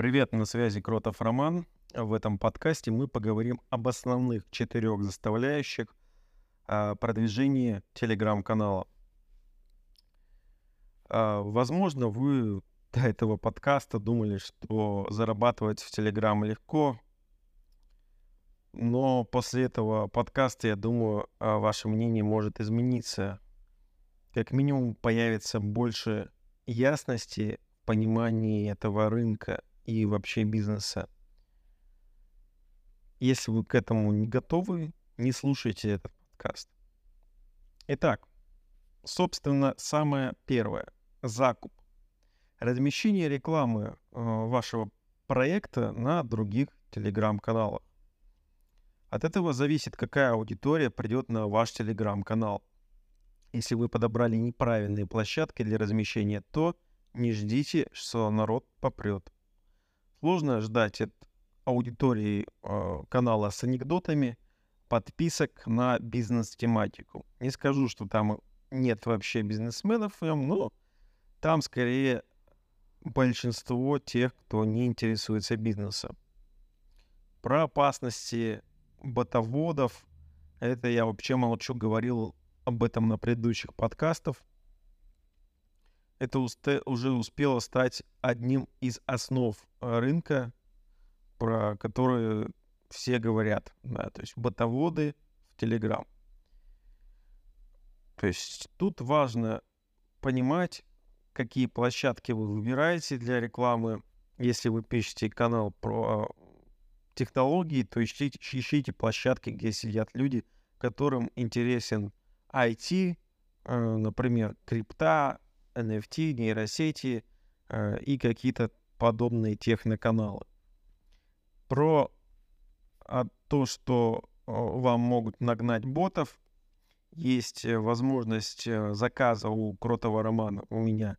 Привет, на связи Кротов Роман. В этом подкасте мы поговорим об основных четырех заставляющих а, продвижения телеграм-канала. А, возможно, вы до этого подкаста думали, что зарабатывать в Телеграм легко, но после этого подкаста, я думаю, а, ваше мнение может измениться. Как минимум появится больше ясности в понимании этого рынка и вообще бизнеса. Если вы к этому не готовы, не слушайте этот подкаст. Итак, собственно, самое первое — закуп. Размещение рекламы э, вашего проекта на других телеграм-каналах. От этого зависит, какая аудитория придет на ваш телеграм-канал. Если вы подобрали неправильные площадки для размещения, то не ждите, что народ попрет. Сложно ждать от аудитории э, канала с анекдотами подписок на бизнес-тематику. Не скажу, что там нет вообще бизнесменов, но там скорее большинство тех, кто не интересуется бизнесом. Про опасности ботоводов. Это я вообще молчу, говорил об этом на предыдущих подкастах. Это уже успело стать одним из основ э, рынка, про которые все говорят. Да, то есть ботоводы в Телеграм. То есть тут важно понимать, какие площадки вы выбираете для рекламы. Если вы пишете канал про технологии, то ищите, ищите площадки, где сидят люди, которым интересен IT, э, например, крипта, NFT, нейросети э, и какие-то подобные техноканалы. Про а, то, что э, вам могут нагнать ботов, есть возможность заказа у Кротого Романа, у меня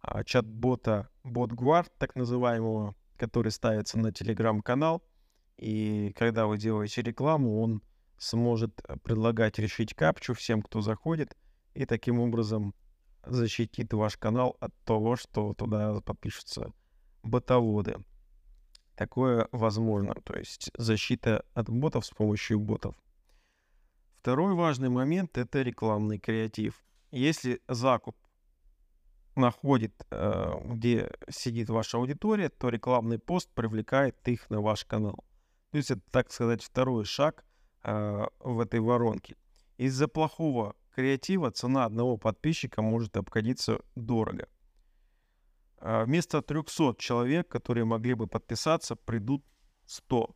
а, чат-бота BotGuard, так называемого, который ставится на телеграм-канал – и когда вы делаете рекламу, он сможет э, предлагать решить капчу всем, кто заходит, и таким образом защитит ваш канал от того, что туда подпишутся ботоводы. Такое возможно, то есть защита от ботов с помощью ботов. Второй важный момент — это рекламный креатив. Если закуп находит, э, где сидит ваша аудитория, то рекламный пост привлекает их на ваш канал. То есть это, так сказать, второй шаг э, в этой воронке. Из-за плохого креатива цена одного подписчика может обходиться дорого. Э, вместо 300 человек, которые могли бы подписаться, придут 100.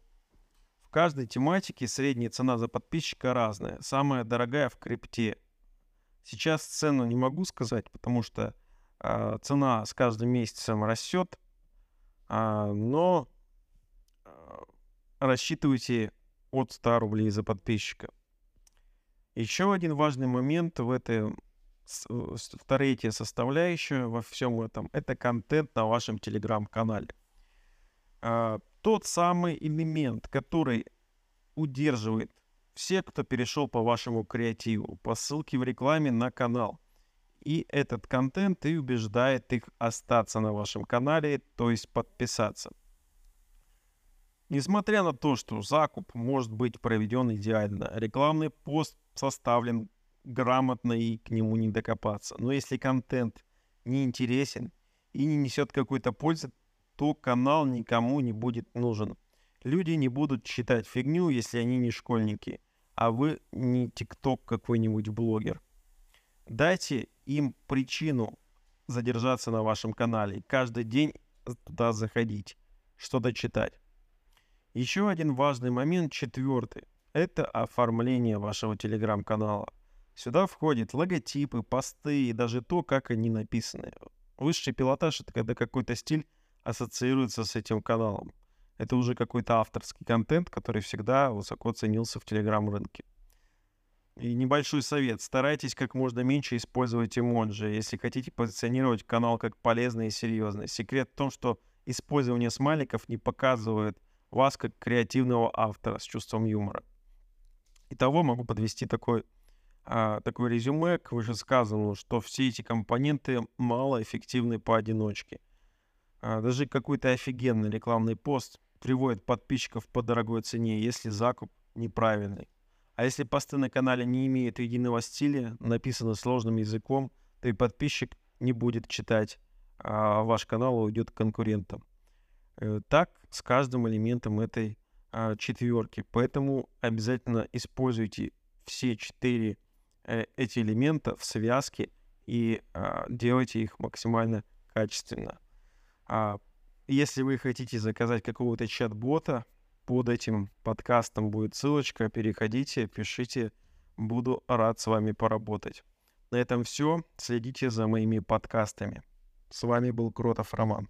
В каждой тематике средняя цена за подписчика разная. Самая дорогая в крипте. Сейчас цену не могу сказать, потому что э, цена с каждым месяцем растет. Э, но рассчитывайте от 100 рублей за подписчика. Еще один важный момент в этой третья составляющая во всем этом — это контент на вашем телеграм-канале. А, тот самый элемент, который удерживает всех, кто перешел по вашему креативу, по ссылке в рекламе на канал. И этот контент и убеждает их остаться на вашем канале, то есть подписаться. Несмотря на то, что закуп может быть проведен идеально, рекламный пост составлен грамотно и к нему не докопаться. Но если контент не интересен и не несет какой-то пользы, то канал никому не будет нужен. Люди не будут читать фигню, если они не школьники, а вы не тикток какой-нибудь блогер. Дайте им причину задержаться на вашем канале, каждый день туда заходить, что-то читать. Еще один важный момент, четвертый, это оформление вашего телеграм-канала. Сюда входят логотипы, посты и даже то, как они написаны. Высший пилотаж — это когда какой-то стиль ассоциируется с этим каналом. Это уже какой-то авторский контент, который всегда высоко ценился в телеграм-рынке. И небольшой совет. Старайтесь как можно меньше использовать эмоджи, если хотите позиционировать канал как полезный и серьезный. Секрет в том, что использование смайликов не показывает вас как креативного автора с чувством юмора. Итого могу подвести такой, а, такое резюме к вышесказанному, что все эти компоненты малоэффективны поодиночке. а, даже какой-то офигенный рекламный пост приводит подписчиков по дорогой цене, если закуп неправильный. А если посты на канале не имеют единого стиля, написаны сложным языком, то и подписчик не будет читать, а ваш канал уйдет к конкурентам. Э, так с каждым элементом этой а, четверки. Поэтому обязательно используйте все четыре э, эти элемента в связке и а, делайте их максимально качественно. А, если вы хотите заказать какого-то чат-бота, под этим подкастом будет ссылочка. Переходите, пишите. Буду рад с вами поработать. На этом все. Следите за моими подкастами. С вами был Кротов Роман.